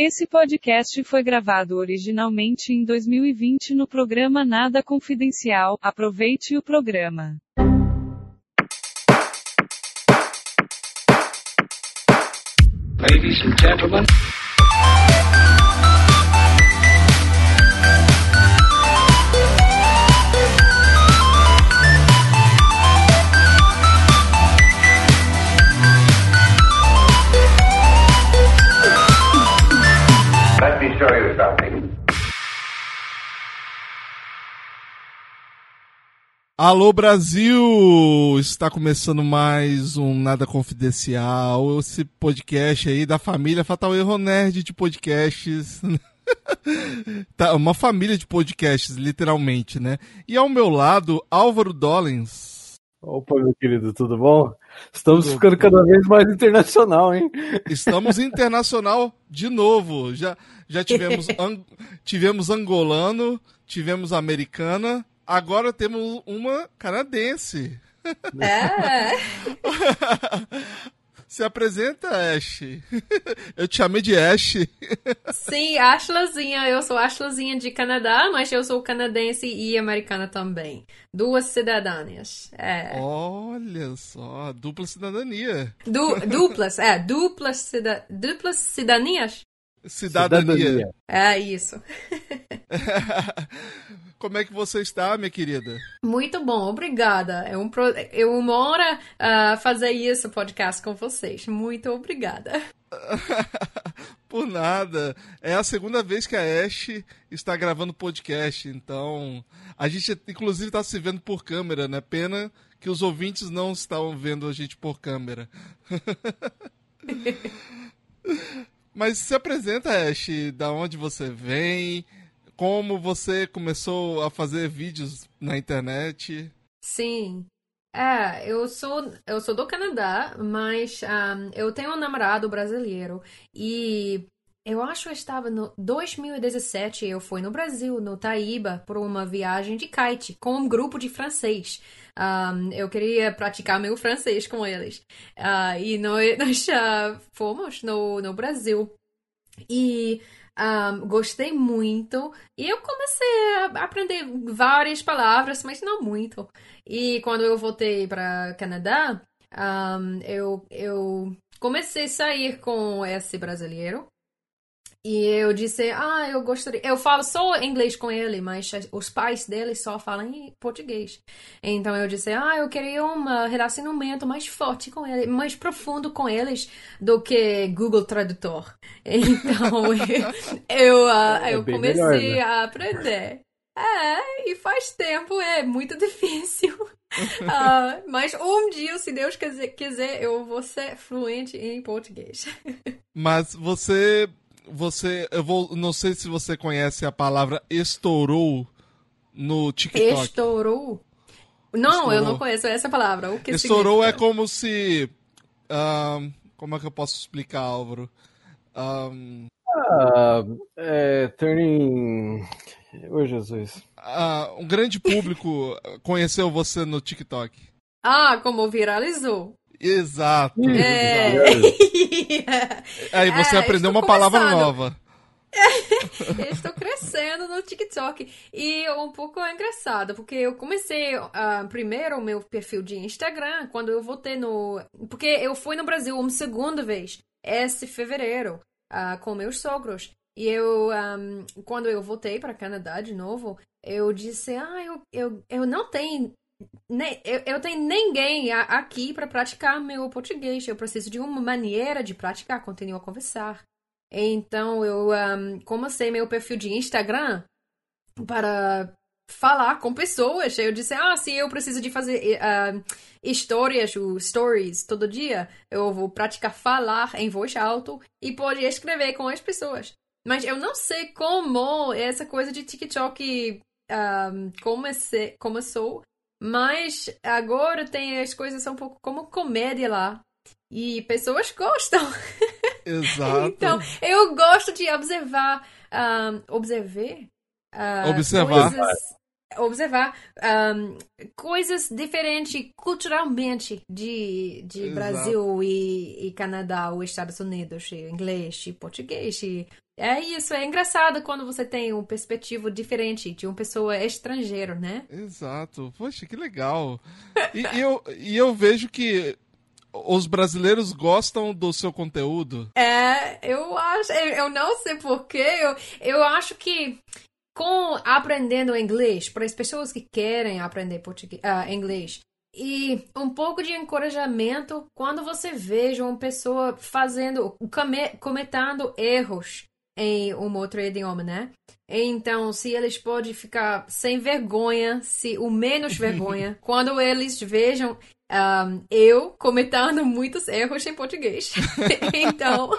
Esse podcast foi gravado originalmente em 2020 no programa Nada Confidencial. Aproveite o programa. Ladies and gentlemen. Alô Brasil! Está começando mais um Nada Confidencial, esse podcast aí da família Fatal Erro Nerd de podcasts. tá, uma família de podcasts, literalmente, né? E ao meu lado, Álvaro Dollens. Opa, meu querido, tudo bom? Estamos ficando cada vez mais internacional, hein? Estamos internacional de novo. Já, já tivemos, ang- tivemos angolano, tivemos americana, agora temos uma canadense. É. Se apresenta, Ash. Eu te chamei de Ash. Sim, Ashlazinha. Eu sou Ashlazinha de Canadá, mas eu sou canadense e americana também. Duas cidadãs. É. Olha só, dupla cidadania. Du- duplas, é. Duplas, cida duplas cidadanias. Cidadania. É isso. Como é que você está, minha querida? Muito bom, obrigada. É um pro... é uma honra ah, fazer isso, podcast com vocês. Muito obrigada. Por nada. É a segunda vez que a Ash está gravando podcast, então a gente inclusive está se vendo por câmera, né? Pena que os ouvintes não estão vendo a gente por câmera. Mas se apresenta, Ash, da onde você vem, como você começou a fazer vídeos na internet. Sim. É, eu sou, eu sou do Canadá, mas ahm, eu tenho um namorado brasileiro e eu acho que eu estava no 2017, eu fui no Brasil, no Taíba, por uma viagem de kite com um grupo de francês. Ahm, eu queria praticar meu francês com eles. Ah, e nós, nós ah, fomos no, no Brasil. E ahm, gostei muito. E eu comecei a aprender várias palavras, mas não muito. E quando eu voltei para Canadá, ahm, eu, eu comecei a sair com esse brasileiro. E eu disse, ah, eu gostaria. Eu falo só inglês com ele, mas os pais dele só falam em português. Então eu disse, ah, eu queria um relacionamento mais forte com ele, mais profundo com eles do que Google Tradutor. Então eu, ah, É eu bem comecei melhor, né? a aprender. É, e faz tempo, é muito difícil. Ah, mas um dia, se Deus quiser, quiser, eu vou ser fluente em português. Mas você. Você. Eu vou. Não sei se você conhece a palavra estourou no TikTok. Estourou? Não, eu Estourou. não conheço essa palavra. O que Estourou é significa? como se. como é que eu posso explicar, Álvaro? Ahn, Ah, é, turning. Ô, Jesus. ah, um grande público conheceu você no TikTok. Ah, como viralizou. Exato. É. Aí você É, aprendeu uma palavra começando. nova. Eu estou crescendo no TikTok. E é um pouco engraçado, porque eu comecei ah, primeiro o meu perfil de Instagram quando eu voltei no. Porque eu fui no Brasil uma segunda vez, esse fevereiro, ah, com meus sogros. E eu, ahm, quando eu voltei para Canadá de novo, eu disse: Ah, eu, eu, eu não tenho. Ne- Eu, eu tenho ninguém a- aqui para praticar meu português. Eu preciso de uma maneira de praticar, continuar a conversar. Então eu ahm, comecei meu perfil de Instagram para falar com pessoas. Eu disse, ah, se eu preciso de fazer ah, histórias, o stories todo dia, eu vou praticar falar em voz alta e pode escrever com as pessoas. Mas eu não sei como essa coisa de TikTok ahm, comece, começou, mas agora tem as coisas um pouco como comédia lá. E pessoas gostam. Exato. Então, eu gosto de observar, um, observar, ah, Observar. coisas, observar um, coisas diferentes culturalmente de, de Exato. Brasil e, e Canadá, ou Estados Unidos, e inglês, e português, e é isso, é engraçado quando você tem um perspectivo diferente de uma pessoa estrangeira, né? Exato. Poxa, que legal. E, e eu, e eu vejo que os brasileiros gostam do seu conteúdo. É, eu acho, eu não sei porquê, eu, eu acho que com aprendendo inglês, para as pessoas que querem aprender português, uh, inglês, e um pouco de encorajamento quando você veja uma pessoa fazendo, cometendo erros em um outro idioma, né? Então, se eles podem ficar sem vergonha, se o menos vergonha, quando eles vejam um, eu cometendo muitos erros em português. então,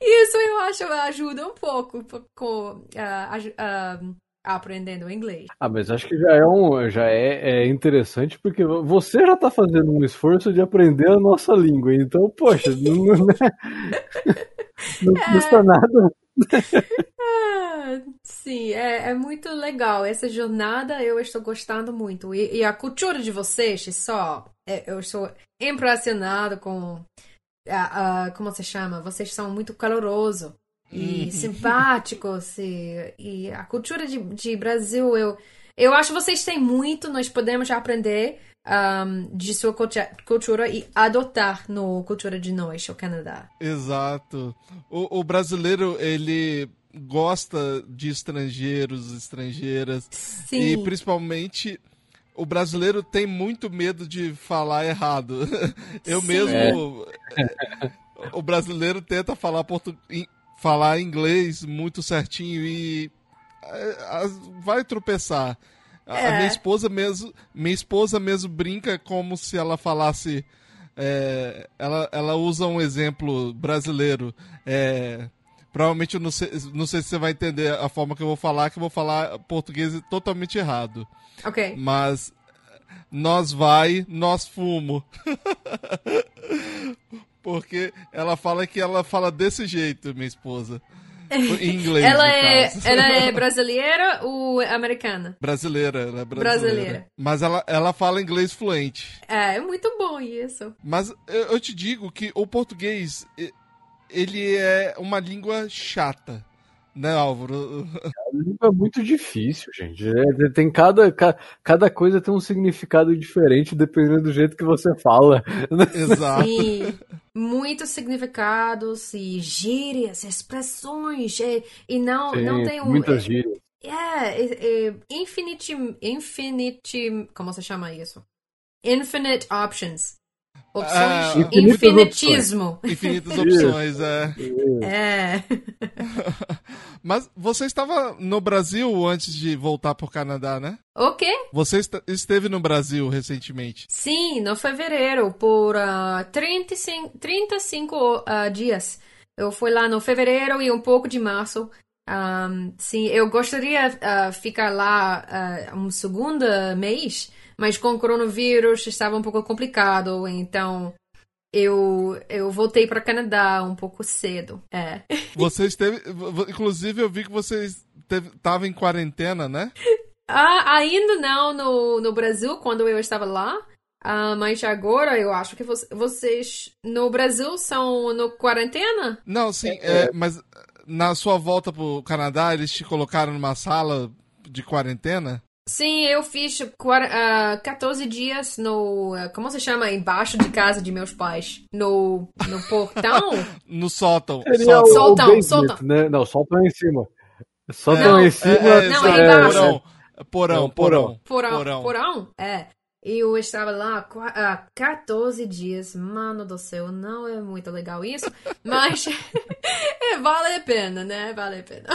isso eu acho ajuda um pouco com uh, uh, aprendendo inglês. Ah, mas acho que já é um, já é, é interessante porque você já está fazendo um esforço de aprender a nossa língua, então poxa, não, não, não custa é... nada ah, sim, é, é, muito legal. Essa jornada eu estou gostando muito. E, e a cultura de vocês, só. É, eu estou impressionado com. A, a, como se chama? Vocês são muito calorosos e uhum. simpáticos. E, e, a cultura de, de Brasil, eu, eu acho que vocês têm muito, nós podemos aprender um, de sua cultura e adotar no cultura de nós, o Canadá. Exato. O, o brasileiro, ele gosta de estrangeiros, estrangeiras. Sim. E principalmente o brasileiro tem muito medo de falar errado. Eu Sim. mesmo. É. O brasileiro tenta falar, portu... falar inglês muito certinho e é, vai tropeçar. A, é. minha esposa mesmo, minha esposa mesmo brinca como se ela falasse. É, ela, ela usa um exemplo brasileiro. É, provavelmente eu não sei, não sei se você vai entender a forma que eu vou falar, que eu vou falar português totalmente errado. Ok. Mas nós vai, nós fumo. Porque ela fala que ela fala desse jeito, minha esposa. Em inglês. ela, é, ela é brasileira ou americana? Brasileira, ela é brasileira. brasileira. Mas ela, ela fala inglês fluente. É, é muito bom isso. Mas eu, eu te digo que o português, ele é uma língua chata né, Álvaro? A língua é muito difícil, gente. É, tem cada, cada coisa tem um significado diferente dependendo do jeito que você fala. Exato. Sim, muitos significados e gírias, expressões e, e não, Sim, não tem um. Muitas gírias. É, é, é, infinite, infinite, como se chama isso? Infinite options. Opções. Ah, infinitismo. Infinitas opções, é. É. Mas você estava no Brasil antes de voltar para o Canadá, né? O quê? Você esteve no Brasil recentemente? Sim, no fevereiro, por uh, 35, 35 uh, dias. Eu fui lá no fevereiro e um pouco de março. Um, sim, eu gostaria uh, ficar lá uh, um segundo mês, mas com o coronavírus estava um pouco complicado, então eu, eu voltei para Canadá um pouco cedo. É. Você esteve. Inclusive, eu vi que você estava em quarentena, né? Ah, ainda não no, no Brasil, quando eu estava lá. Ah, mas agora eu acho que vocês no Brasil são no quarentena? Não, sim, é, mas na sua volta pro Canadá, eles te colocaram numa sala de quarentena? Sim, eu fiz uh, ah, 14 dias no. Uh, como se chama? Embaixo de casa de meus pais. No, no portão? no sótão. Seria sótão. soltão, soltão. Né? Não, sótão é em cima. Sótão é, em cima. É, é, não, é embaixo. Porão, porão, porão. Porão, porão. porão? É. E eu estava lá há 14 dias. Mano do céu, não é muito legal isso. Mas é, vale a pena, né? Vale a pena.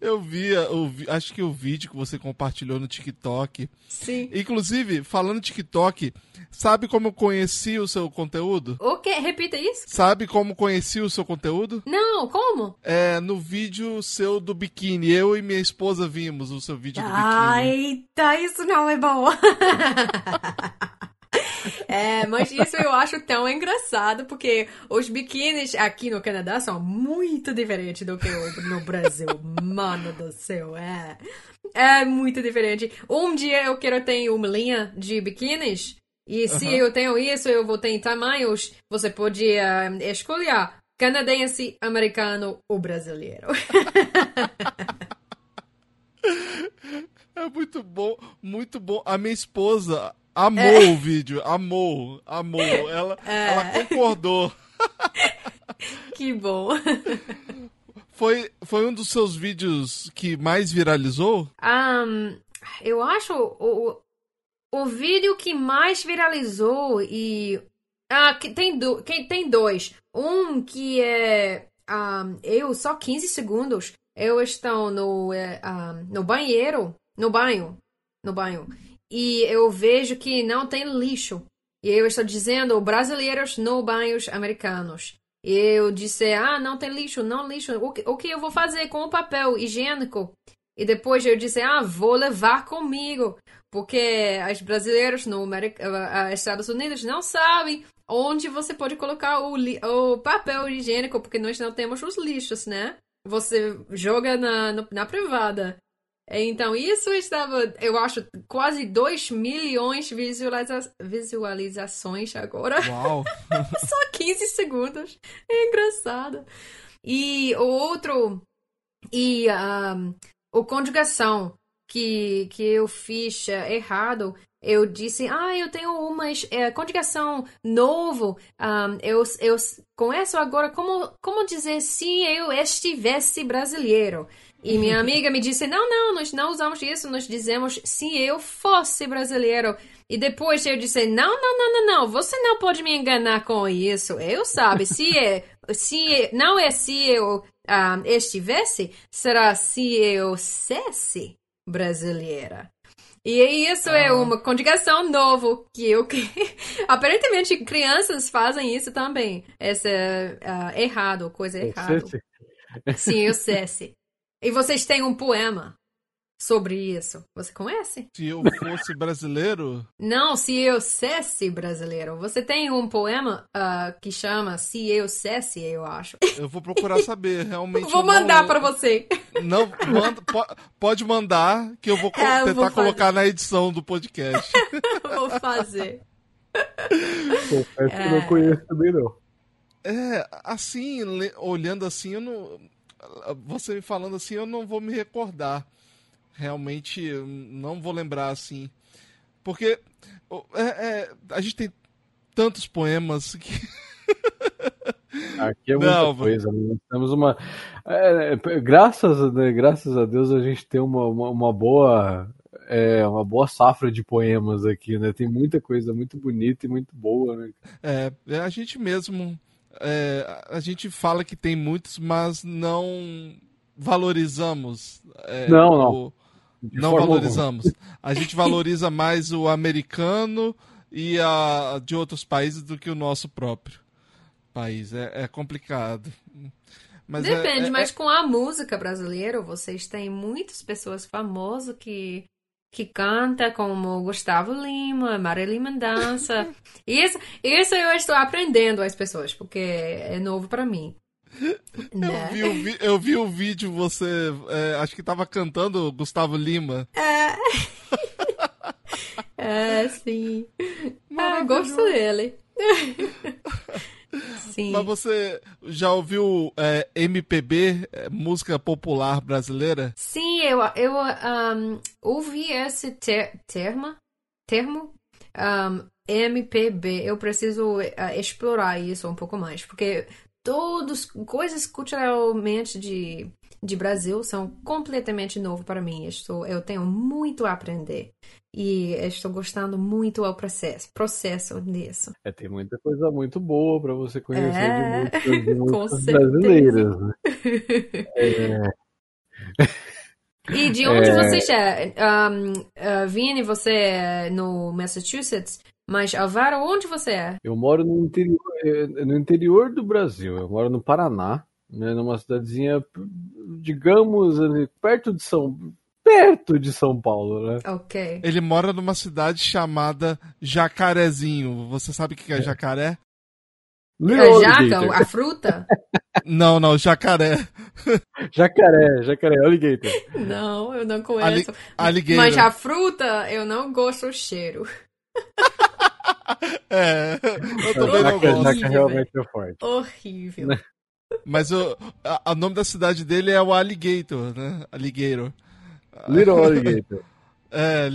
Eu vi, eu vi, acho que o vídeo que você compartilhou no TikTok. Sim. Inclusive, falando TikTok, sabe como eu conheci o seu conteúdo? O quê? Repita isso. Sabe como conheci o seu conteúdo? Não, como? É, no vídeo seu do biquíni. Eu e minha esposa vimos o seu vídeo do biquíni. Eita, isso não é bom. É, mas isso eu acho tão engraçado, porque os biquínis aqui no Canadá são muito diferentes do que no Brasil. Mano do céu, é. É muito diferente. Um dia eu quero ter uma linha de biquínis. E se uhum. eu tenho isso, eu vou ter tamanhos. Você pode uh, escolher canadense, americano ou brasileiro. É muito bom, muito bom. A minha esposa amou é. o vídeo, amou, amou. Ela, é. ela concordou. Que bom. Foi, foi um dos seus vídeos que mais viralizou? Um, eu acho o, o vídeo que mais viralizou e. Ah, que tem, do, que tem dois. Um que é. Um, eu, só 15 segundos. Eu estou no, um, é, no banheiro no banho, no banho, e eu vejo que não tem lixo. E eu estou dizendo brasileiros no banhos americanos. E eu disse, ah, não tem lixo, não lixo. O que, o que eu vou fazer com o papel higiênico? E depois eu disse, ah, vou levar comigo. Porque os brasileiros no uh, Estados Unidos não sabem onde você pode colocar o, o papel higiênico, porque nós não temos os lixos, né? Você joga na, na privada. Então, isso estava, eu acho, quase 2 milhões de visualiza visualizações agora. Uau! Só 15 segundos. É engraçado. E o outro, e um, o conjugação que, que eu fiz é, errado, eu disse, ah, eu tenho uma é, conjugação novo, um, eu, eu conheço agora como, como dizer se eu estivesse brasileiro. E minha amiga me disse: não, não, nós não usamos isso, nós dizemos se eu fosse brasileiro. E depois eu disse: não, não, não, não, não, você não pode me enganar com isso. Eu sabe, se é, se não é se eu um, ah, estivesse, será se eu fosse brasileira. E isso é ah. é uma conjugação novo que eu aparentemente crianças fazem isso também. Essa uh, errado, coisa errada. Sim, eu cesse. E vocês têm um poema sobre isso. Você conhece? Se eu fosse brasileiro? Não, se eu fosse brasileiro. Você tem um poema uh, que chama Se eu fosse, eu acho. Eu vou procurar saber, realmente. vou mandar não... para você. Não, manda, pode mandar que eu vou é, tentar vou colocar na edição do podcast. vou fazer. Confesso é... que não conheço também, não. É, assim, olhando assim, eu não você me falando assim, eu não vou me recordar. Realmente, não vou lembrar assim. Porque é, é, a gente tem tantos poemas que. Aqui é muita não, coisa. Né? Temos uma. É, é, graças, né, graças a Deus a gente tem uma, uma, uma boa. É, uma boa safra de poemas aqui, né? Tem muita coisa muito bonita e muito boa, né? É, a gente mesmo é, a gente fala que tem muitos, mas não valorizamos. É, não, não. O, não valorizamos. Alguma. A gente valoriza mais o americano e a de outros países do que o nosso próprio país. É, é complicado. Mas é, Depende, é, mas com a música brasileira, vocês têm muitas pessoas famosas que que canta como Gustavo Lima, Marília Mendonça. isso, isso eu estou aprendendo as pessoas, porque é novo para mim. Né? Eu, vi, eu vi o vídeo, você é, acho que estava cantando Gustavo Lima. É, é sim. Ah, gosto dele. Sim. Mas você já ouviu é, MPB, é, música popular brasileira? Sim, eu, eu um, ouvi esse ter, termo, termo um, MPB. Eu preciso uh, explorar isso um pouco mais, porque todas coisas culturalmente de, de Brasil são completamente novo para mim. Estou, eu tenho muito a aprender e estou gostando muito do processo, processo disso. É, tem muita coisa muito boa para você conhecer é... de músicas, brasileiras. Né? é... E de onde é... você é? Um, uh, Vini, você é no Massachusetts, mas Alvaro, onde você é? Eu moro no interior, é, no interior do Brasil. Eu moro no Paraná, né, numa cidadezinha, digamos, perto de São perto de São Paulo, né? Ok. Ele mora numa cidade chamada Jacarezinho. Você sabe o que é jacaré? É jaca, a fruta? Não, não, jacaré. Jacaré, jacaré, alligator. Não, eu não conheço. Ali, Mas a fruta, eu não gosto do cheiro. é, eu também não gosto. Jaca realmente é forte. Horrível. Mas o a, a nome da cidade dele é o Alligator, né? Alligator. Little Alligator. É.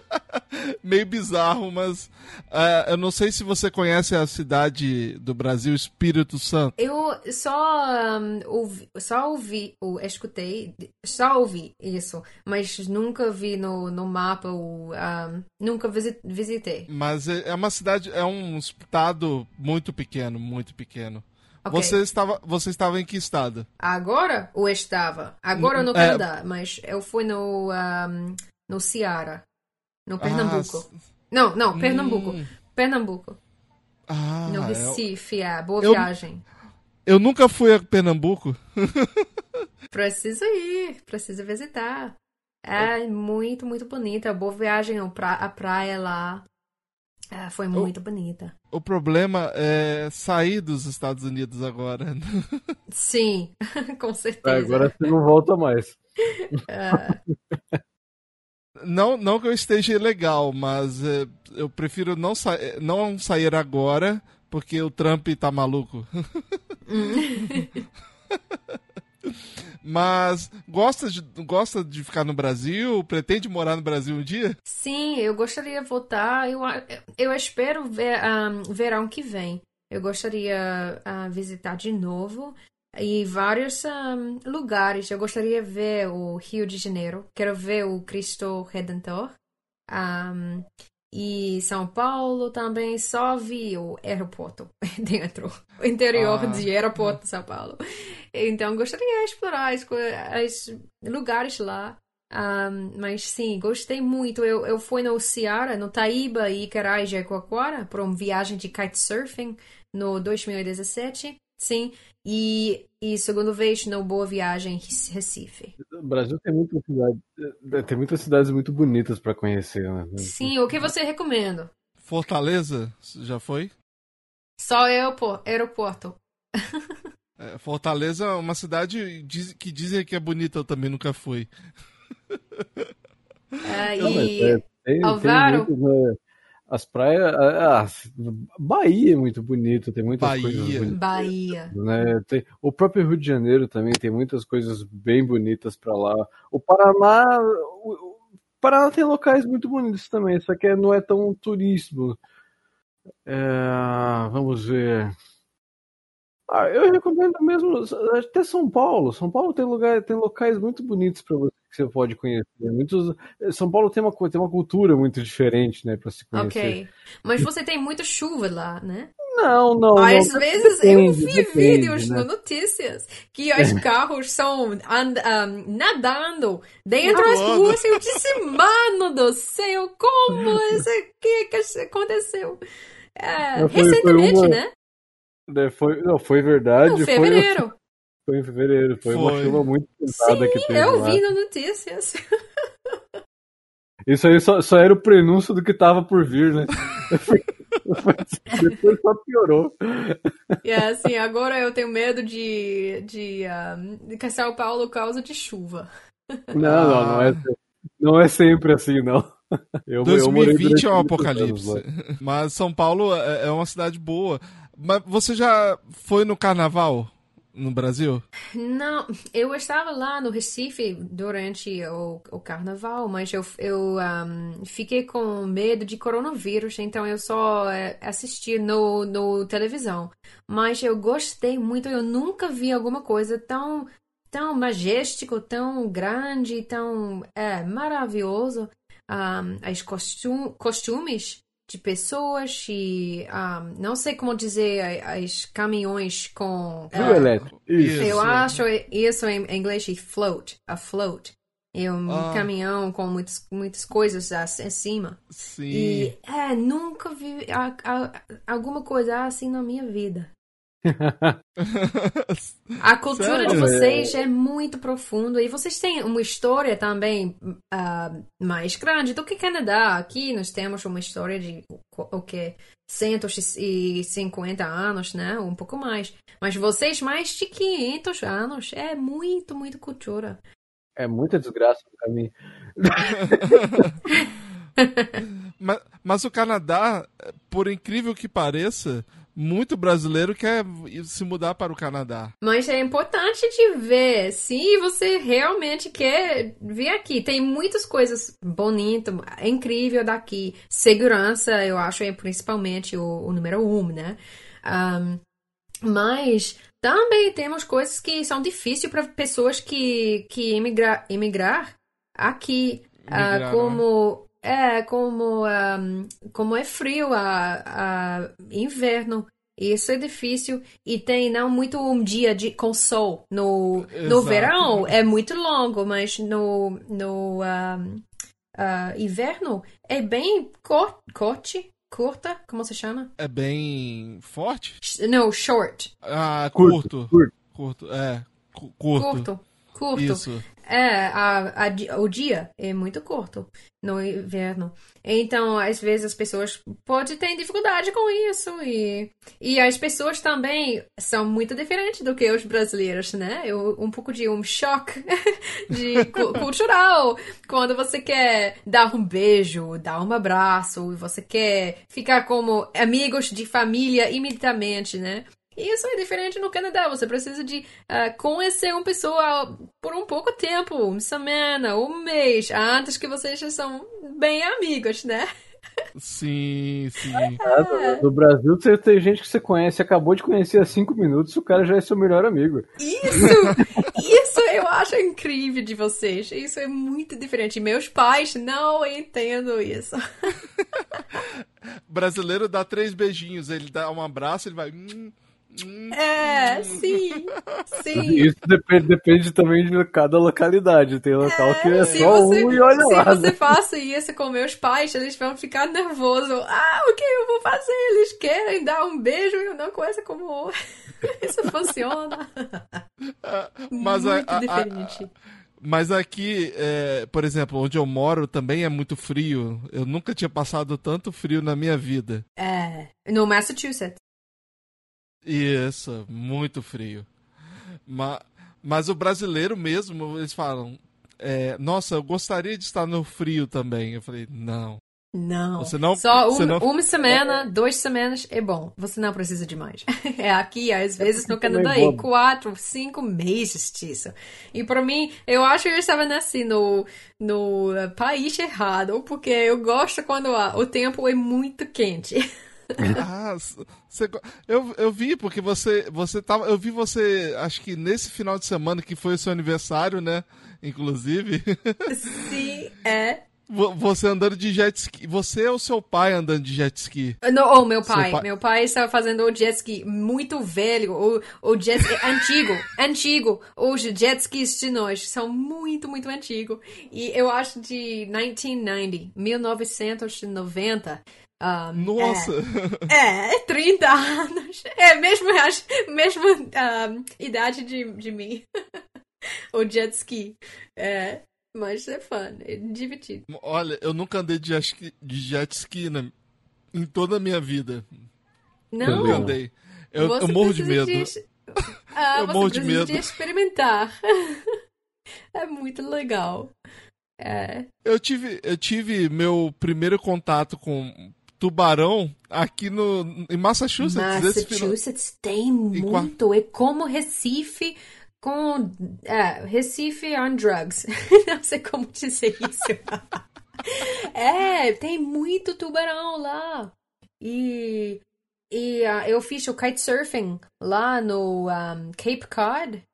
Meio bizarro, mas uh, eu não sei se você conhece a cidade do Brasil, Espírito Santo. Eu só um, ouvi, só ouvi, ou escutei, só ouvi isso, mas nunca vi no, no mapa, ou, um, nunca visitei. Mas é, é uma cidade, é um estado muito pequeno, muito pequeno. Okay. Você, estava, você estava em que estado? Agora ou estava? Agora no é. Canadá, é... mas eu fui no, um, no Ceará. No Pernambuco. Ah, não, não, Pernambuco. Hum. Pernambuco. Ah, no Recife, eu... é. Boa eu... viagem. Eu nunca fui a Pernambuco. precisa ir, precisa visitar. É muito, muito bonita. Boa viagem, a praia lá. É, foi muito o, bonita. O problema é sair dos Estados Unidos agora. Sim, com certeza. Agora você não volta mais. É. Não, não que eu esteja ilegal, mas é, eu prefiro não, sa não sair agora porque o Trump tá maluco. Mas gosta de, gosta de ficar no Brasil? Pretende morar no Brasil um dia? Sim, eu gostaria de voltar. Eu, eu espero ver um, verão que vem. Eu gostaria uh, visitar de novo e vários um, lugares. Eu gostaria de ver o Rio de Janeiro, quero ver o Cristo Redentor. Um, e São Paulo também só vi o aeroporto dentro, o interior ah. de aeroporto de São Paulo. Então gostaria de explorar os lugares lá. Um, mas sim, gostei muito. Eu, eu fui no Ceará, no Taíba e Carai Jaguaquara para uma viagem de kitesurfing no 2017. Sim, e, e segundo vez no Boa Viagem Recife. O Brasil tem muitas cidades, tem muitas cidades muito bonitas para conhecer, né? Sim, o que você recomenda? Fortaleza, já foi? Só aeroporto. É, Fortaleza é uma cidade que dizem que é bonita, eu também nunca fui. Ah, e é, tem, Alvaro, tem muitos, né? As praias. Ah, Bahia é muito bonito, tem muitas Bahia. coisas bonitas. Bahia. Né? Tem, o próprio Rio de Janeiro também tem muitas coisas bem bonitas para lá. O Paraná. O, Paraná tem locais muito bonitos também, só que não é tão turismo. É, vamos ver. Ah, eu recomendo mesmo até São Paulo. São Paulo tem lugar, tem locais muito bonitos para você que você pode conhecer. Muitos, São Paulo tem uma, tem uma cultura muito diferente, né, para se conhecer. Ok. Mas você tem muita chuva lá, né? Não, não. Às não, vezes depende, eu vi depende, vídeos né? no notícias que os carros são and, um, nadando dentro das ruas e eu disse, mano do céu, como isso aqui que aconteceu? É, foi, recentemente, foi uma... né? É, foi, não, foi verdade. Não, fevereiro. Foi... Foi em fevereiro, foi, foi. uma chuva muito pesada que teve. Eu lá. vi na notícias. Isso aí só, só era o prenúncio do que tava por vir, né? Depois só piorou. E é assim, agora eu tenho medo de, de, um, de que São Paulo causa de chuva. Não, não, não é, não é sempre assim, não. Eu, 2020 eu é um apocalipse. Mas São Paulo é, é uma cidade boa. Mas você já foi no carnaval? no Brasil? Não, eu estava lá no Recife durante o, o carnaval, mas eu, eu um, fiquei com medo de coronavírus, então eu só é, assisti no, no televisão. Mas eu gostei muito, eu nunca vi alguma coisa tão, tão majestico, tão grande, tão é, maravilhoso. Um, as costum, costumes de pessoas e um, não sei como dizer as caminhões com uh, elétrico. Isso. Eu acho isso em inglês de float, a float. É um ah. caminhão com muitas, muitas coisas acima. Sim. E é, nunca vi a, a, alguma coisa assim na minha vida. A cultura Sério? de vocês é muito profunda e vocês têm uma história também uh, mais grande do que Canadá. Aqui nós temos uma história de o que 150 anos, né? Um pouco mais. Mas vocês mais de 500 anos. É muito, muito cultura. É muita desgraça no caminho. mas, mas o Canadá, por incrível que pareça, muito brasileiro quer se mudar para o Canadá. Mas é importante de ver se você realmente quer vir aqui. Tem muitas coisas bonitas, é incrível daqui. Segurança, eu acho, é principalmente o, o número um, né? Um, mas também temos coisas que são difíceis para pessoas que, que emigrar, emigrar aqui. Uh, como é, como, um, como é frio a, a inverno. Isso é difícil. E tem não muito um dia de, com sol. No, no verão é muito longo, mas no, no um, uh, inverno é bem cor, corte. Curta, como se chama? É bem forte? Não, short. Ah, curto. Curto. Curto, é. Curto. Curto. Curto. Isso. É, a, a, o dia é muito curto no inverno. Então, às vezes as pessoas podem ter dificuldade com isso. E, e as pessoas também são muito diferentes do que os brasileiros, né? Eu, um pouco de um choque de cultural. Quando você quer dar um beijo, dar um abraço, você quer ficar como amigos de família imediatamente, né? Isso é diferente no Canadá. Você precisa de uh, conhecer uma pessoa por um pouco tempo, uma semana, um mês, antes que vocês já são bem amigos, né? Sim, sim. É. No Brasil, você tem gente que você conhece, acabou de conhecer há cinco minutos, o cara já é seu melhor amigo. Isso! Isso eu acho incrível de vocês. Isso é muito diferente. Meus pais não entendem isso. Brasileiro dá três beijinhos, ele dá um abraço, ele vai. Hum, é, sim, sim. Isso depende, depende também de cada localidade. Tem local é, que é só você, um e olha se lá. Se você né? faça isso com meus pais, eles vão ficar nervosos. Ah, o que eu vou fazer? Eles querem dar um beijo e eu não conheço como isso funciona. Mas Muito a, a, diferente. A, mas aqui, é, por exemplo, onde eu moro também é muito frio. Eu nunca tinha passado tanto frio na minha vida. É, no Massachusetts. Isso, muito frio. Mas, mas o brasileiro mesmo, eles falam: é, Nossa, eu gostaria de estar no frio também. Eu falei: Não. Não. Você não Só você um, não... uma semana, duas semanas é bom. Você não precisa de mais. É aqui, às vezes, no Canadá, é é quatro, cinco meses disso. E para mim, eu acho que eu estava nascendo no, no eh, país errado, porque eu gosto quando o tempo é muito quente. Ah, você, eu, eu vi, porque você, você tava. Eu vi você, acho que nesse final de semana que foi o seu aniversário, né? Inclusive. Sim, é. Você andando de jet ski. Você ou seu pai andando de jet ski? Não, oh, meu pai. pai. Meu pai estava fazendo o jet ski muito velho. O, o jet ski antigo. antigo. Os jet skis de nós são muito, muito antigos. E eu acho de 1990. 1990. Um, Nossa! É, é 30 anos. É mesmo, acho, mesmo um, idade de, de mim. o jet ski. É, mas é fun, é divertido. Olha, eu nunca andei de jet ski, de jet ski na, em toda a minha vida. Não. Nunca andei. Eu, eu morro de medo. De... Ah, eu morro de medo. de experimentar. é muito legal. É. Eu tive, eu tive meu primeiro contato com tubarão aqui no em Massachusetts. Massachusetts tem muito. É como Recife com é, Recife on drugs. Não sei como dizer isso. é, tem muito tubarão lá. E, e uh, eu fiz o kitesurfing lá no um, Cape Cod.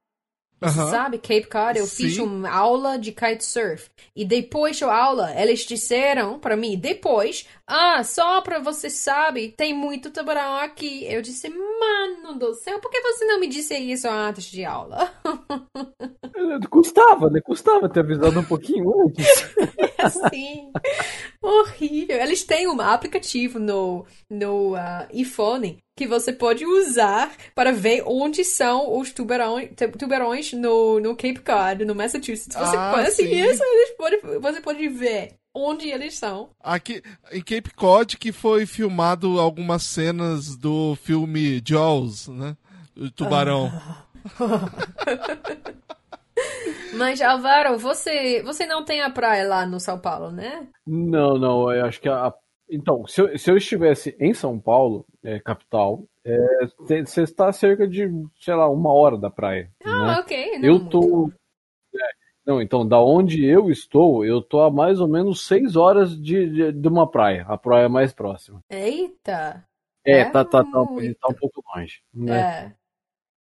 Aham. sabe, Cape Cod, eu fiz Sim. uma aula de kitesurf. E depois da aula, eles disseram pra mim, depois, ah, só pra você sabe, tem muito tubarão aqui. Eu disse, mano do céu, por que você não me disse isso antes de aula? Custava, né? Custava ter avisado um pouquinho antes. assim, horrível. Eles têm um aplicativo no, no uh, iPhone que você pode usar para ver onde são os tubarões, tubarões no, no Cape Cod, no Massachusetts. Você Ah, conhece sim. isso? Pode, você pode ver onde eles são. Aqui em Cape Cod que foi filmado algumas cenas do filme Jaws, né? O tubarão. Mas, Alvaro, você, você não tem a praia lá no São Paulo, né? Não, não, eu acho que a, Então, se eu, se eu estivesse em São Paulo, é, capital, é, você está a cerca de, sei lá, uma hora da praia. Ah, né? ok. Não, Eu muito. tô. é, não, então, da onde eu estou, eu tô a mais ou menos seis horas de, de, de uma praia, a praia mais próxima. Eita. É, É tá, tá, tá, muito. tá um pouco longe. Né? É.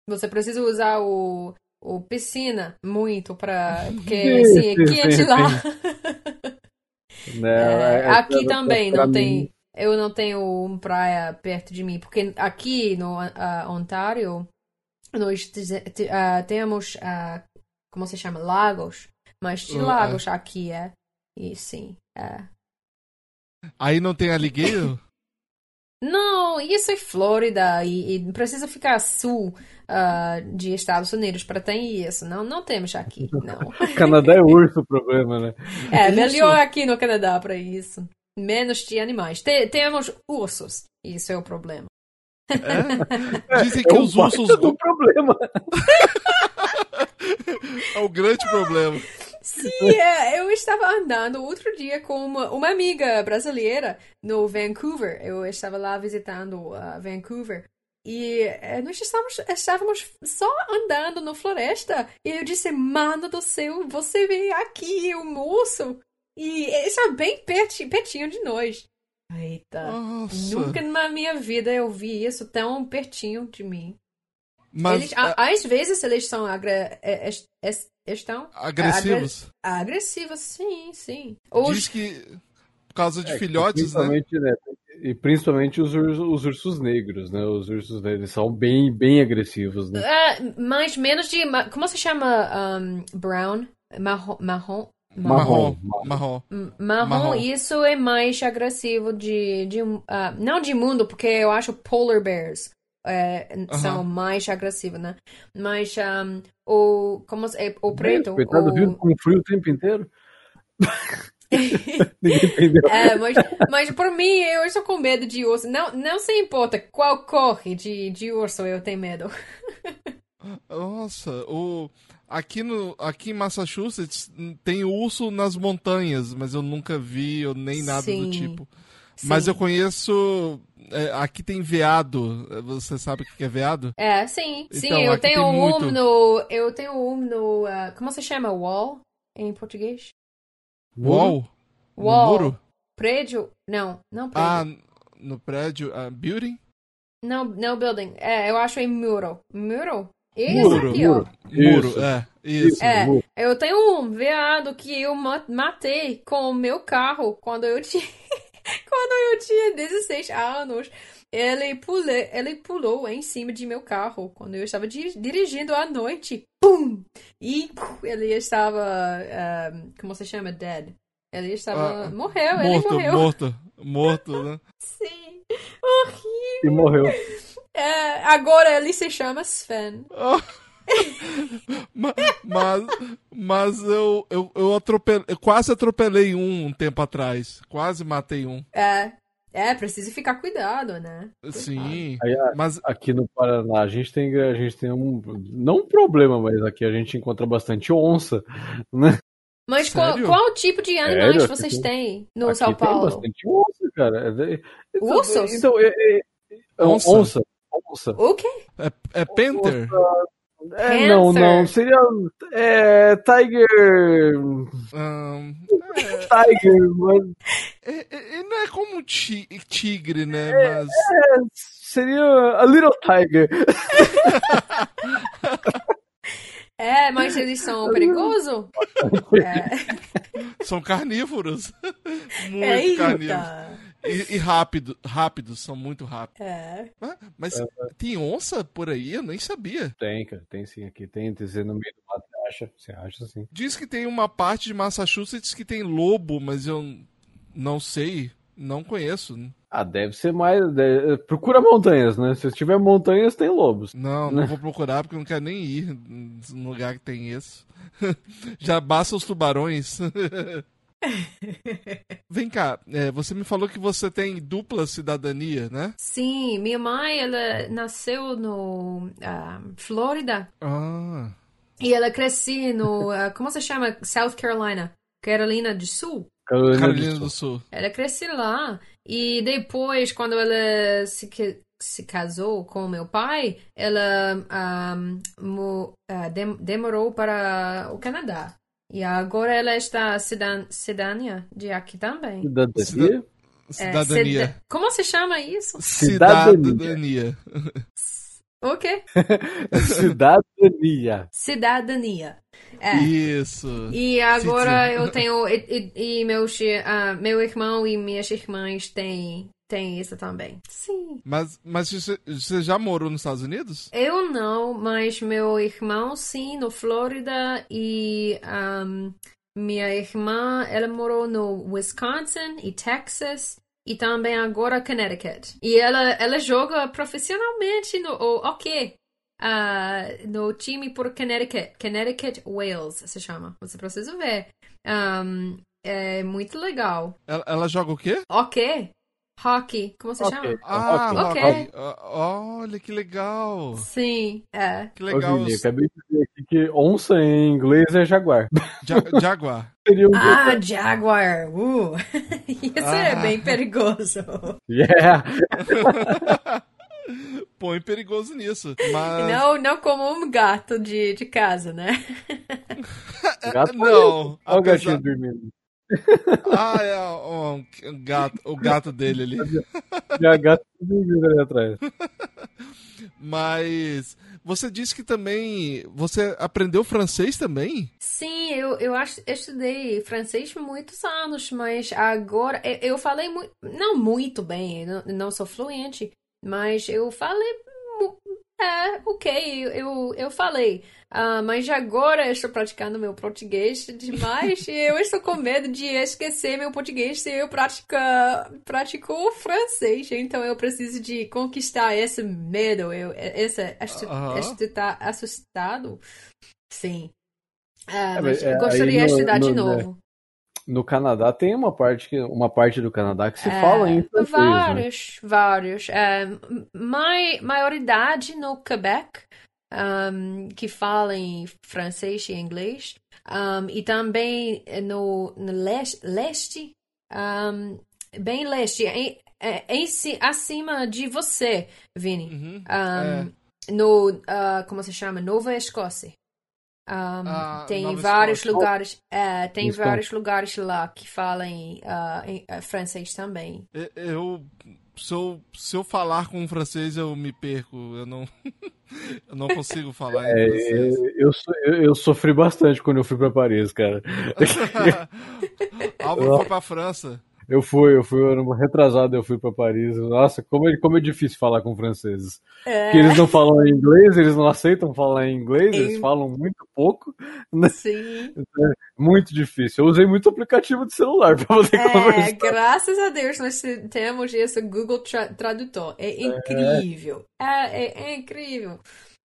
Você precisa usar o, o piscina muito pra. Porque Sim, assim, é sim, quente sim, lá. Né, É, é, aqui pra- também não mim- tem. Eu não tenho uma praia perto de mim, porque aqui no ah, Ontário nós ah, temos, ah, como se chama, lagos, mas de Ah, lagos aqui é. E sim, é. Aí não tem alligator? Não, isso é Flórida e, e precisa ficar sul ah, de Estados Unidos para ter isso. Não, não temos aqui, não. Canadá é urso o problema, né? É Isso. melhor aqui no Canadá para isso. Menos de animais. Te- temos ursos. Isso é o problema. É? Dizem É que um os ursos do problema. É o grande problema. Sim, é, eu estava andando outro dia com uma, uma amiga brasileira no Vancouver. Eu estava lá visitando uh, Vancouver. E eh, nós estávamos, estávamos só andando na floresta. E eu disse, mano do céu, você vem aqui, um urso. E ele está bem perti- pertinho de nós. Eita, Nossa. nunca na minha vida eu vi isso tão pertinho de mim. Mas Eles, a- às vezes eles são agra- é- es- estão agressivos. agressivos, sim, sim. Ou Diz que por causa de É, filhotes, né? principalmente, né? E principalmente os, os ursos negros, né? Os ursos negros são bem, bem agressivos, né? Ah, mais menos de como se chama um, brown marrom marrom Marrom. Marrom. Marrom. Marrom, Marrom. isso é mais agressivo de, de ah, não de mundo porque eu acho polar bears é, são mais agressivos né mas um, o como é, o preto Coitado, o- vive com frio o tempo inteiro. Ninguém entendeu. É, mas, mas por mim, eu estou com medo de urso. Não, não se importa qual corre de, de urso eu tenho medo. Nossa, o aqui no aqui em Massachusetts hum, tem urso nas montanhas, mas eu nunca vi ou nem nada Sim. do tipo. Mas Sim. eu conheço aqui tem veado. Você sabe o que é veado? É, sim, sim, Então, eu aqui tenho um muito. no. Eu tenho um no. ah, como se chama? Wall? Em português? Wall? No Wall. muro? Prédio? Não, não prédio. Ah, no prédio, ah, building? Não, não building. É, eu acho em muro. Muro? Isso Muro, aqui, ó. Muro, Isso. é. Isso. É, Muro. eu tenho um veado que eu ma- matei com o meu carro quando eu tinha, quando eu tinha 16 anos. Ele, pule, ele pulou em cima de meu carro quando eu estava di- dirigindo à noite. Pum! E ele estava, ah, como se chama? Dead. Ele estava. Ah, morreu, ele Morto, morreu. morto, morto, né? Sim. Horrível. E morreu. É, agora ele se chama Sven. Ma- mas, mas eu, eu, eu, atropelei, eu quase atropelei um um tempo atrás. Quase matei um. É, é, precisa ficar cuidado, né? Sim. Aí, Mas aqui no Paraná, a gente tem, a gente tem um. Não um problema, mas aqui a gente encontra bastante onça. Né? Mas qual, qual tipo de animais Sério? vocês Aqui têm no aqui São tem Paulo? bastante onça, cara. É- é- Então, Ursos? Então, é, é- é- Onça? onça. Onça. O quê? é, é Panther? É, não, não. Seria. É. Tiger. Ahn, Tiger, mas. é, é- ele não é como um ti- tigre, né? Mas. Seria. A Little Tiger. É, mas eles são perigosos? É. São carnívoros. muito carnívoros. E, e rápido, rápidos, são muito rápidos. É. Ah, Mas tem onça por aí? Eu nem sabia. Tem, cara. Tem sim aqui. Tem. Tem no meio do mato. Você acha? Você acha sim. Diz que tem uma parte de Massachusetts que tem lobo, mas eu não sei, não conheço. Ah, deve ser mais. de- Procura montanhas, né? Se tiver montanhas, tem lobos. Não, não vou procurar porque eu não quero nem ir num lugar que tem isso. Já basta os tubarões. Vem cá, é, você me falou que você tem dupla cidadania, né? Sim, minha mãe, ela nasceu no ah, Flórida Ah, e ela cresceu no, ah, como se chama? South Carolina. Carolina do Sul. Carolina, Carolina do do Sul. Sul. Ela cresceu lá. E depois, quando ela se, que- se casou com meu pai, ela mu- ah, dem- demorou para o Canadá. E agora ela está cidan- cidadã de aqui também. Cidadania? É, Cidadania. cida- Como se chama isso? Cidadania. Cidadania. O quê? Cidadania. Cidadania. É. Isso. E agora eu tenho. E, e, e meus, ah, meu irmão e minhas irmãs têm, têm isso também. Sim. Mas, mas você, já morou nos Estados Unidos? Eu não, mas meu irmão sim, no Flórida. E ahm, minha irmã, ela morou no Wisconsin e Texas. E também agora Connecticut. E ela, ela joga profissionalmente no o hockey. ah, no time por Connecticut. Connecticut Wales se chama. Você precisa ver. Ahm, é muito legal. Ela, ela joga o quê? Ok. Hockey. Como se Ok. chama? Ah, Ok. ok. Ah, Olha que legal. Sim, é. Que Ô, legal. Vini, acabei de ver aqui que onça em inglês é jaguar. Ja- Jaguar. Seria um Ah, Jaguar. Uh. Isso é Ah. bem perigoso. Yeah! Põe perigoso nisso. Mas. Não, não como um gato de, de casa, né? Gato Não. Olha o gatinho dormindo. Ah, é um, um gato, o gato dele ali. E a gata dormindo ali atrás. Mas você disse que também você aprendeu francês também? Sim, eu, eu acho, eu estudei francês muitos anos, mas agora eu, eu falei muito, não muito bem, não, não sou fluente, mas eu falei, é, ok, eu, eu, falei. Ah, mas agora eu estou praticando meu português demais e eu estou com medo de esquecer meu português se eu pratica, pratico francês. Então eu preciso de conquistar esse medo, eu, esse, Aham. este tá assustado. Sim. Ah, É, mas é, eu gostaria de no- estudar de no- novo. No Canadá tem uma parte, que, uma parte do Canadá que se É, fala em francês, né? vários, vários. É, mai, maioridade no Quebec, um, que fala em francês e inglês. Um, e também no, no leste, leste um, bem leste, em, é, em, ci- acima de você, Vini. Uhum. Um, No, ah, como se chama? Nova Escócia. Um, Ah, tem Nova vários Escócia. lugares, é, tem Wisconsin. vários lugares lá que falam ah, em, ah, francês também. Eu se eu, se eu falar com francês eu me perco, eu não eu não consigo falar em É, francês. eu, eu, eu- eu sofri bastante quando eu fui pra Paris, cara. Álvaro foi pra França. Eu fui, eu fui ano retrasado, eu fui pra Paris. Nossa, como é, como é difícil falar com franceses. Porque eles não falam inglês, eles não aceitam falar em inglês, eles Em- falam muito pouco. né? Sim. Muito difícil. Eu usei muito aplicativo de celular pra poder É, conversar. graças a Deus nós temos esse Google Tra- Tradutor. É incrível. É, é- é incrível.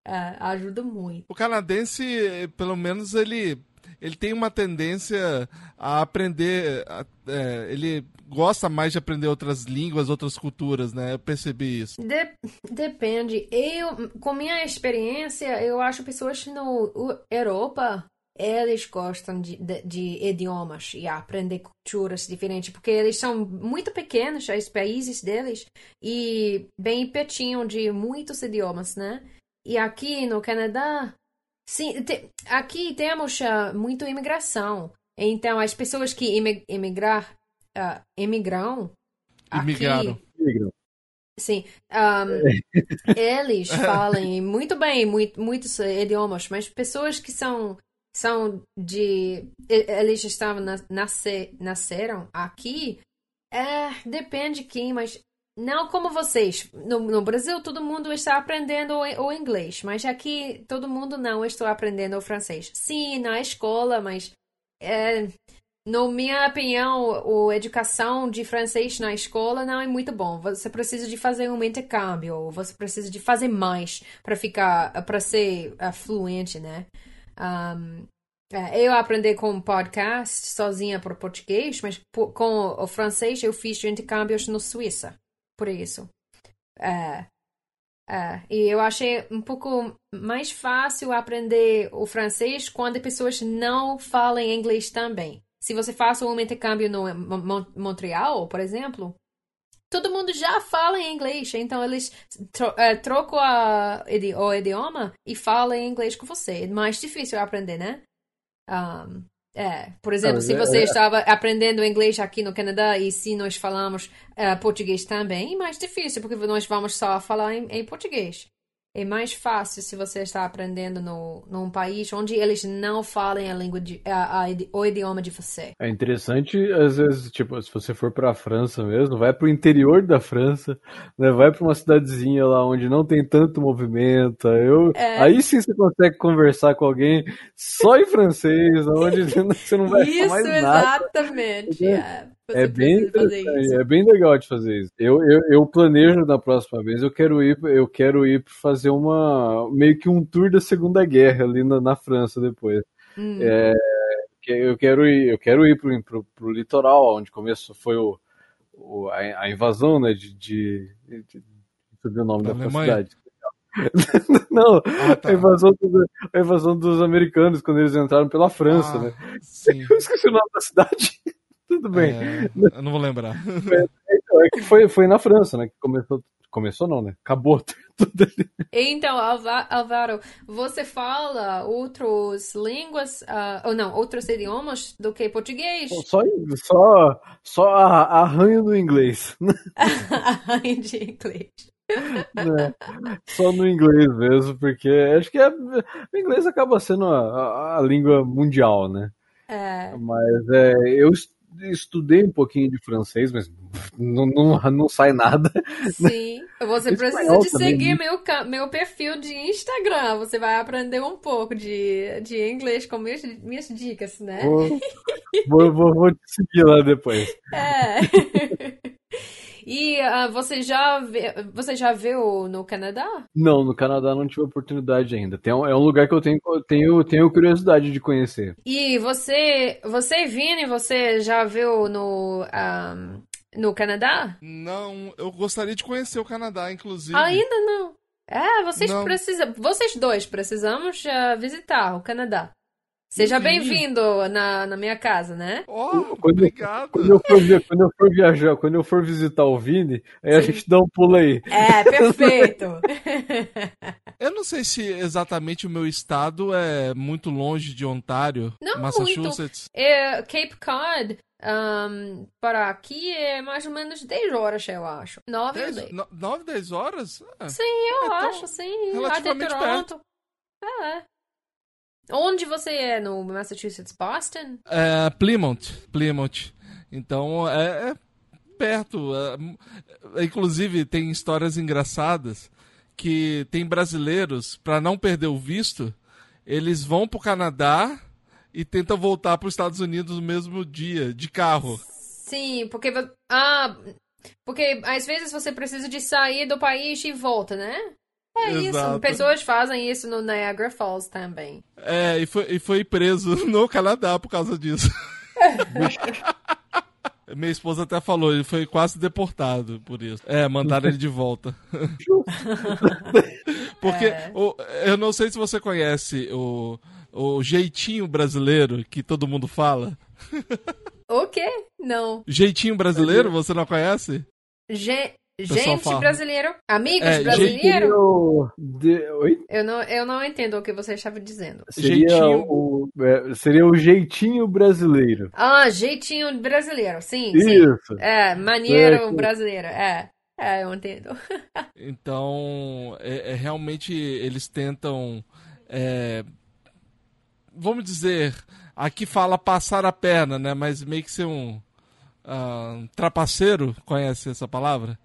É, ajuda muito. O canadense, pelo menos, ele, ele tem uma tendência a aprender. a- é, ele gosta mais de aprender outras línguas, outras culturas, né? Eu percebi isso. De- depende. Eu, com minha experiência, eu acho pessoas no Europa, eles gostam de, de, de idiomas e aprender culturas diferentes, porque eles são muito pequenos, os países deles, e bem pertinho de muitos idiomas, né? E aqui no Canadá, sim, te- aqui temos ah, muito imigração. Então, as pessoas que imi- imigrar, ah, imigram, aqui, Imigraram. Migram. Sim. Um, eles falam muito bem muito, muitos idiomas, mas pessoas que são são de e- eles estavam na, nasce, nasceram aqui é, depende quem, mas não como vocês. No, no Brasil todo mundo está aprendendo o, o inglês, mas aqui todo mundo não está aprendendo o francês. Sim, na escola, mas é, na minha opinião, a educação de francês na escola não é muito bom. Você precisa de fazer um intercâmbio, ou você precisa de fazer mais para ficar, para ser uh, fluente, né? Um, é, eu aprendi com podcast sozinha por português, mas com o francês eu fiz intercâmbios no Suíça, por isso. É, é, e eu achei um pouco mais fácil aprender o francês quando pessoas não falam inglês também. se você faz um intercâmbio no Mon Montreal, por exemplo, todo mundo já fala em inglês, então eles tro é, trocam a, o idioma e falam em inglês com você. É mais difícil aprender, né? Um, é, por exemplo, se você é, estava aprendendo inglês aqui no Canadá e se nós falamos uh, português também, é mais difícil, porque nós vamos só falar em, em português é mais fácil se você está aprendendo no, num país onde eles não falem a língua de, a, a, o idioma de você. É interessante, às vezes, tipo, se você for para a França mesmo, vai para o interior da França, né, vai para uma cidadezinha lá onde não tem tanto movimento, eu, é... aí sim você consegue conversar com alguém só em francês, onde você não vai Isso, mais nada. exatamente. É. É bem, é bem legal de fazer isso. Eu, eu, eu, planejo na próxima vez, eu quero ir, eu quero ir fazer uma meio que um tour da Segunda Guerra ali na, na França depois. Hum. É, eu quero ir, eu quero ir pro, pro, pro litoral, onde começou foi o, o a, a, invasão, né, de, de, de, de o nome da, da cidade. Não, ah, tá. a, invasão dos, a invasão dos americanos quando eles entraram pela França, ah, né? Sim. Eu esqueci o nome da cidade. Tudo bem. É, eu não vou lembrar. É, então, é que foi, foi na França, né? Que começou. Começou não, né? Acabou tudo ali. Então, Alvaro, você fala outras línguas, uh, ou não, outros idiomas do que português? Só, só, só arranho no inglês. arranho de inglês. É, só no inglês mesmo, porque acho que é, o inglês acaba sendo a, a, a língua mundial, né? É. Mas é, eu estudei um pouquinho de francês, mas não, não, não sai nada. Sim, você precisa de seguir meu, meu perfil de Instagram. Você vai aprender um pouco de, de inglês com minhas, minhas dicas, né? Vou, vou, vou, vou te seguir lá depois. É. E uh, você já vê, você já viu no Canadá? Não, no Canadá não tive oportunidade ainda. Tem um, é um lugar que eu tenho, tenho, tenho curiosidade de conhecer. E você, você Vini, você já viu no um, no Canadá? Não, eu gostaria de conhecer o Canadá, inclusive. Ainda não. É, vocês precisam, vocês dois precisamos uh, visitar o Canadá. Seja bem-vindo na, na minha casa, né? Oh, quando, obrigado. Quando eu, for, quando eu for viajar, quando eu for visitar o Vini, aí a gente dá um pulo aí. É, perfeito. eu não sei se exatamente o meu estado é muito longe de Ontário, não Massachusetts. Muito. É, Cape Cod, um, para aqui é mais ou menos 10 horas, eu acho. 9 10, 10. 9, 10 horas? É. Sim, eu é acho, sim. Relativamente perto. É. Onde você é? No Massachusetts, Boston? É, Plymouth. Plymouth. Então, é, é perto. É, inclusive, tem histórias engraçadas que tem brasileiros, para não perder o visto, eles vão para o Canadá e tentam voltar para os Estados Unidos no mesmo dia, de carro. Sim, porque... Ah, porque às vezes você precisa de sair do país e volta, né? É Exato. isso, pessoas fazem isso no Niagara Falls também. É, e foi, e foi preso no Canadá por causa disso. Minha esposa até falou, ele foi quase deportado por isso. É, mandaram ele de volta. Porque é. o, eu não sei se você conhece o, o jeitinho brasileiro que todo mundo fala. O quê? Não. Jeitinho brasileiro, você não conhece? Je Gente fala. brasileiro. Amigos é, brasileiro? De... Oi? Eu não, eu não entendo o que você estava dizendo. Seria, jeitinho... o, é, seria o jeitinho brasileiro. Ah, jeitinho brasileiro, sim. Isso. Sim. É, maneiro é, brasileiro. É. É, eu entendo. então, é, é, realmente eles tentam. É, vamos dizer, aqui fala passar a perna, né? Mas meio que ser um. Uh, trapaceiro, conhece essa palavra?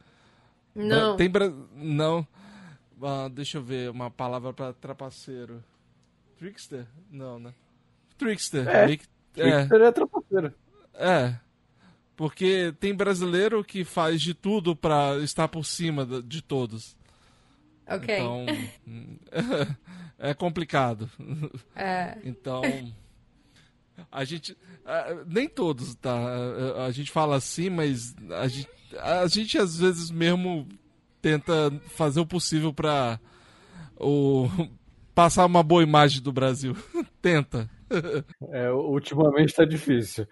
Não. Tem bra... Não. Ah, deixa eu ver uma palavra para trapaceiro. Trickster? Não, né? Trickster. É. é. Trickster é. é trapaceiro. É. Porque tem brasileiro que faz de tudo para estar por cima de todos. Ok. Então. é complicado. É. Então. A gente. Nem todos, tá? A gente fala assim, mas a gente a gente às vezes mesmo tenta fazer o possível para o passar uma boa imagem do Brasil. tenta. É, ultimamente tá difícil.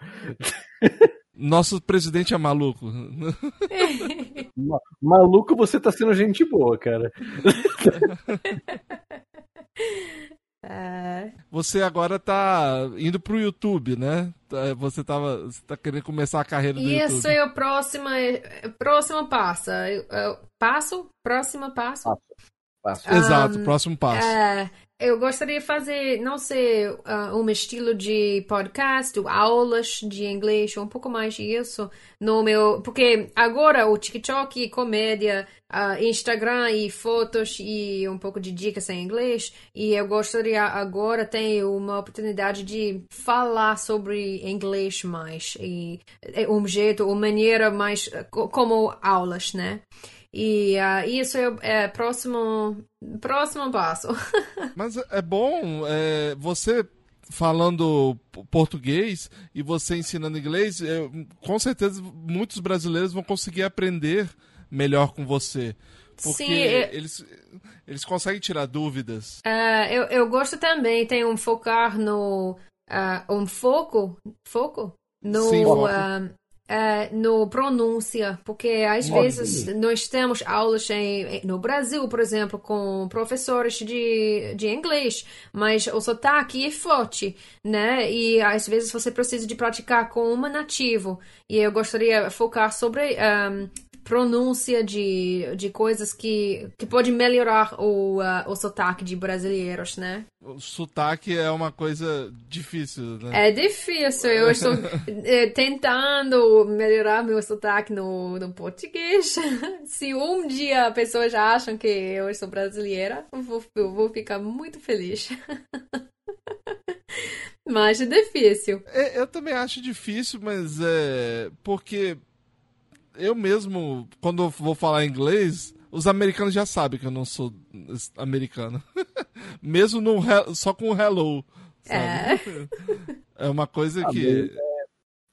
Nosso presidente é maluco. Ma- Maluco, você tá sendo gente boa, cara. É, Você agora tá indo pro YouTube, né? Tá- Você tava, você tá querendo começar a carreira do Isso YouTube. é o próximo, é, próximo passo. É, é, Passo? Próximo passo? Ah, Passo. Exato, Um, próximo passo. É, eu gostaria de fazer, não sei, ah, um estilo de podcast, aulas de inglês, um pouco mais disso no meu, porque agora o TikTok, comédia, ah, Instagram e fotos e um pouco de dicas em inglês, e eu gostaria agora ter uma oportunidade de falar sobre inglês mais e é um jeito, uma maneira mais co- como aulas, né? E ah, isso é o é, próximo próximo passo. Mas é bom é, você falando português e você ensinando inglês, é, com certeza muitos brasileiros vão conseguir aprender melhor com você. Porque Sim, é- eles, eles conseguem tirar dúvidas. Ah, eu, eu gosto também, tem um focar no. ah, um foco? Foco? No, Sim, foco. ah, ah, no pronúncia, porque às vezes nós temos aulas em, no Brasil, por exemplo, com professores de, de inglês, mas o sotaque é forte, né? E às vezes você precisa de praticar com uma nativo. E eu gostaria de focar sobre ah, pronúncia de, de coisas que, que pode melhorar o, ah, o sotaque de brasileiros, né? O sotaque é uma coisa difícil, né? É difícil, eu estou eh, tentando melhorar meu sotaque no, no português. Se um dia pessoas acham que eu sou brasileira, eu vou, eu vou ficar muito feliz. Mas é difícil. É, eu também acho difícil, mas é. Porque eu mesmo, quando eu vou falar inglês, os americanos já sabem que eu não sou americano. mesmo no, só com o hello. Sabe? É, uma coisa que.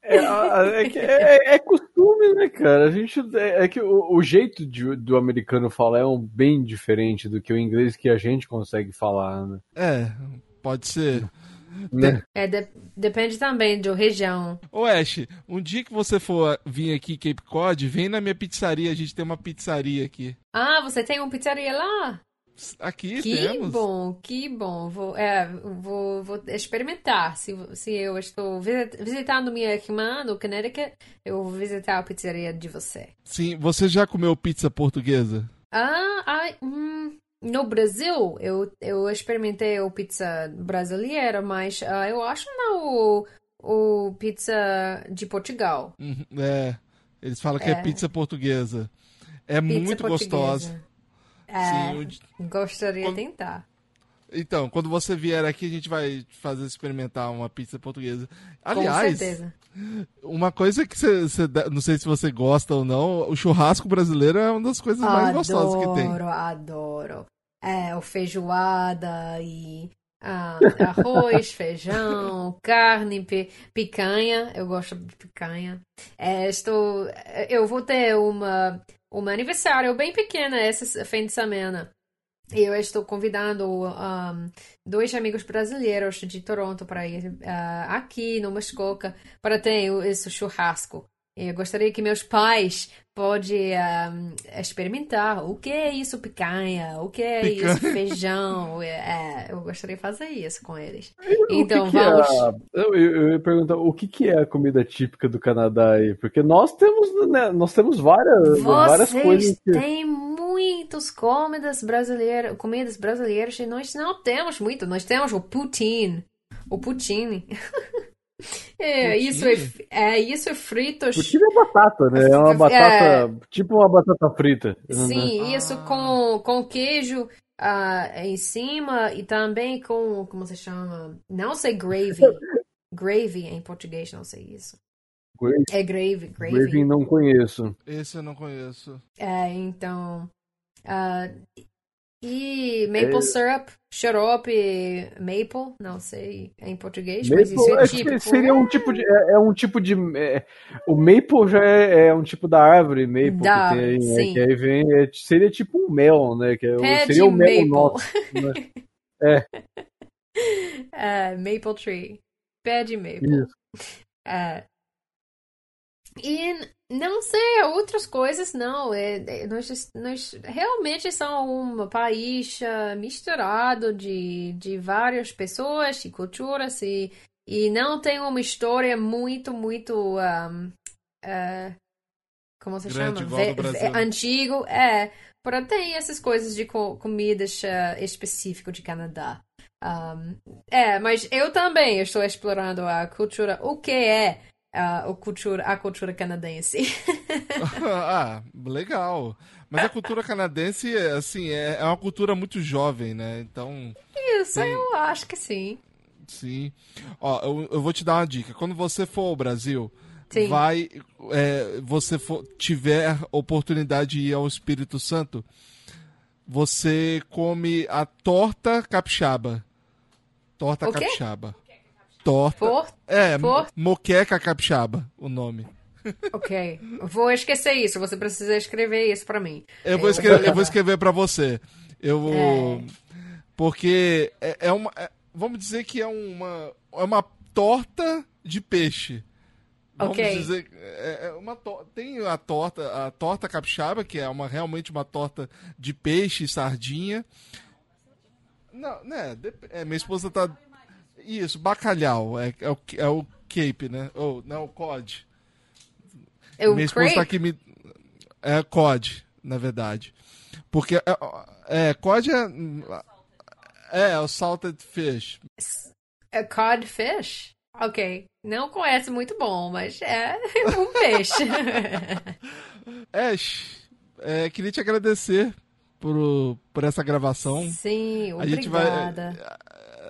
É, a- é, que- é- é costume, né, cara? A gente, é, é que o, o jeito de- do americano falar é um bem diferente do que o inglês que a gente consegue falar, né? É, pode ser. Né? É, de- depende também da região. Ô Ash, um dia que você for vir aqui em Cape Cod, vem na minha pizzaria. A gente tem uma pizzaria aqui. Ah, você tem uma pizzaria lá? Aqui Que temos. bom, que bom. Vou, é, vou, vou experimentar. Se, se eu estou visi- visitando minha irmã no Connecticut, eu vou visitar a pizzaria de você. Sim, você já comeu pizza portuguesa? Ah, ai, hum, no Brasil, eu, eu experimentei o pizza brasileira, mas ah, eu acho não o, o pizza de Portugal. Uhum, É. Eles falam que é, É. pizza portuguesa. É Pizza muito portuguesa. gostosa. É, Sim, de- gostaria de tentar. Então, quando você vier aqui, a gente vai fazer experimentar uma pizza portuguesa. Com Aliás, certeza. uma coisa que você, não sei se você gosta ou não, o churrasco brasileiro é uma das coisas mais gostosas que tem. Adoro, adoro. É, o feijoada e ah, arroz, feijão, carne, pi- picanha. Eu gosto de picanha. É, estou, eu vou ter uma, uma aniversário bem pequena esse fim de semana. E eu estou convidando um, dois amigos brasileiros de Toronto para ir ah, aqui no Muskoka para ter esse churrasco. E Eu gostaria que meus pais podem experimentar o que é isso picanha, o que é Picanha. isso feijão. É, eu gostaria de fazer isso com eles. O Então que que é vamos. a- eu, ia perguntar o que, que é a comida típica do Canadá aí? Porque nós temos, né, nós temos várias, várias Vocês coisas que. Têm muitas comidas brasileiras, comidas brasileiras e nós não temos muito. Nós temos o poutine, o poutine. É, Poutine? isso é, é isso é fritos. Porque é batata, né? É uma É. batata, tipo uma batata frita. né? Sim, isso Ah. com, com queijo ah, em cima e também com, como se chama? Não sei gravy. Gravy em português, não sei isso. Gravy, É gravy, gravy. gravy não conheço. Esse eu não conheço. É, então. Ah, e maple É. syrup, xarope maple, não sei em português, mas Maple, isso é que típico. seria um tipo de. É, é um tipo de. é, o maple já é, é um tipo da árvore maple Da que tem né? sim. Que aí vem. é, seria tipo um mel, né? Que é, seria o mel maple. nosso. né? É, maple tree. Pé de maple. Isso. É. E não sei, outras coisas não. É, é, nós, nós realmente somos um país ah, misturado de, de várias pessoas e culturas e, e não tem uma história muito, muito. um, é, como se Grande, chama? Ve- antigo. É. Porém, tem essas coisas de co comidas ah, específicas de Canadá. Um, é, mas eu também estou explorando a cultura, o que é a cultura, a cultura canadense. ah, legal. Mas a cultura canadense, assim, é, é uma cultura muito jovem, né? Então, Isso, Tem- eu acho que sim. sim. Ó, eu, eu vou te dar uma dica. Quando você for ao Brasil, Sim. vai, é, você for, tiver oportunidade de ir ao Espírito Santo, você come a torta capixaba. Torta capixaba. Torta. For, É, For- moqueca capixaba, o nome. ok. Vou esquecer isso. Você precisa escrever isso pra mim. Eu vou Eu escrever, eu vou escrever para você. Eu vou. É. Porque é, é uma. é- vamos dizer que é uma. É uma torta de peixe. Vamos Ok. dizer. É, é uma to- Tem a torta, a torta capixaba, que é uma, realmente uma torta de peixe e sardinha. Não, né? É, minha esposa tá. Isso, bacalhau. É, é, o, é o cape, né? Ou, não, o cod. Eu Minha esposa tá aqui me. É COD, na verdade. Porque. É, é COD é. É, o salted fish. A codfish? Ok. Não conhece muito bom, mas é um peixe. Ash, é, queria te agradecer por, por essa gravação. Sim, A gente vai- obrigada.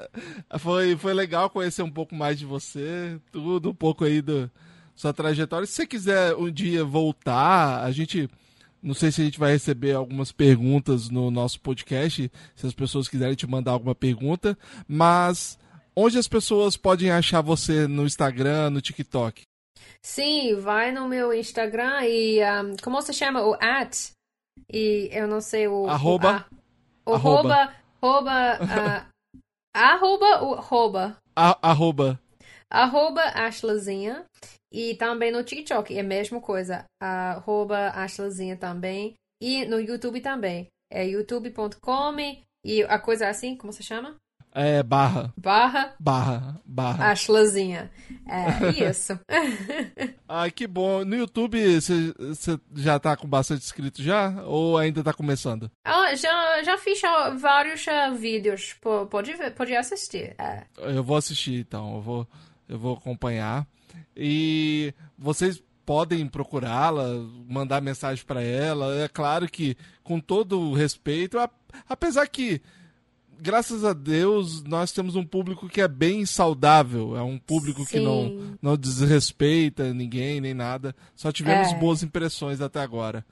Foi, foi legal conhecer um pouco mais de você, tudo, um pouco aí da sua trajetória. Se você quiser um dia voltar, a gente. Não sei se a gente vai receber algumas perguntas no nosso podcast, se as pessoas quiserem te mandar alguma pergunta, mas onde as pessoas podem achar você no Instagram, no TikTok? Sim, vai no meu Instagram e um, como se chama o at e eu não sei o Arroba. o, a- o Arroba. arroba arroba ah, arroba o arroba. A- arroba. arroba Ashlazinha. E também no TikTok é a mesma coisa. Arroba Ashlazinha também. E no YouTube também. É youtube.com e a coisa assim como se chama É barra. barra Barra. Barra. Ashlazinha é isso Ai, que bom. No YouTube você já tá com bastante inscrito já? Ou ainda tá começando? Ah, já, já fiz vários ah, vídeos. Pô, Pode ver, pode assistir. É. Eu vou assistir, então. Eu vou, eu vou acompanhar. E vocês podem procurá-la, mandar mensagem para ela. É claro que, com todo o respeito, a- apesar que, graças a Deus, nós temos um público que é bem saudável. É um público que não, Sim. não desrespeita ninguém nem nada. Só tivemos É. boas impressões até agora.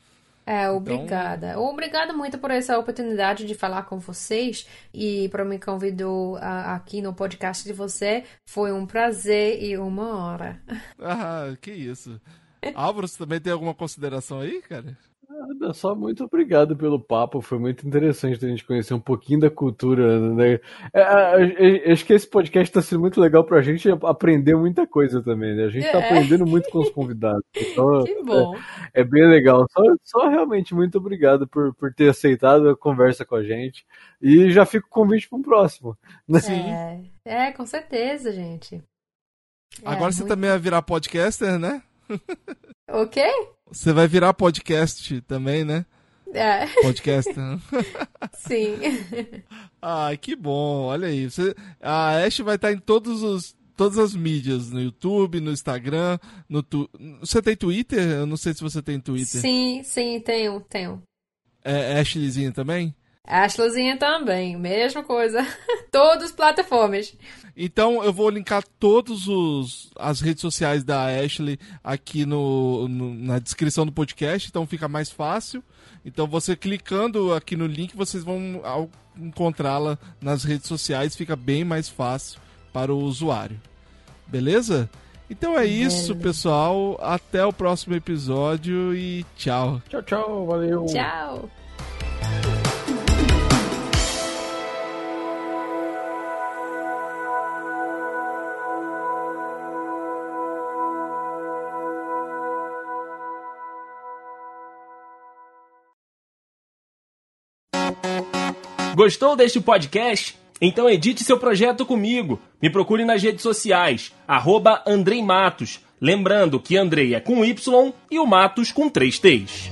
É, obrigada. Obrigada muito por essa oportunidade de falar com vocês e por me convidou aqui no podcast de você. Foi um prazer e uma hora. Ah, que isso. Álvaro, você também tem alguma consideração aí, cara? Nada, Só muito obrigado pelo papo, foi muito interessante a gente conhecer um pouquinho da cultura, né? É, é, é, acho que esse podcast está sendo muito legal pra gente aprender muita coisa também, né? A gente tá É. aprendendo muito com os convidados. Então, Que bom. é, é bem legal. Só, só realmente muito obrigado por, por ter aceitado a conversa com a gente. E já fica o convite para um próximo. né? É, é, com certeza, gente. É, Agora você muito- também vai virar podcaster, né? Ok? Você vai virar podcast também, né? É, Podcaster. sim. ah, que bom. Olha aí. Você, a Ash vai estar em todos os, todas as mídias, no YouTube, no Instagram, no tu, Você tem Twitter? Eu não sei se você tem Twitter. Sim, sim, tenho, tenho. É Ashleyzinha também? Ashlazinha também, mesma coisa. Todas as plataformas. Então eu vou linkar todos os as redes sociais da Ashley aqui no, no- na descrição do podcast, então fica mais fácil. Então você clicando aqui no link, vocês vão encontrá-la nas redes sociais, fica bem mais fácil para o usuário. Beleza? Então é isso, Beleza. pessoal. Até o próximo episódio e tchau. Tchau, tchau, valeu. Tchau. Gostou deste podcast? Então edite seu projeto comigo. Me procure nas redes sociais, arroba Andrei Matos. Lembrando que Andrei é com Y e o Matos com três T's.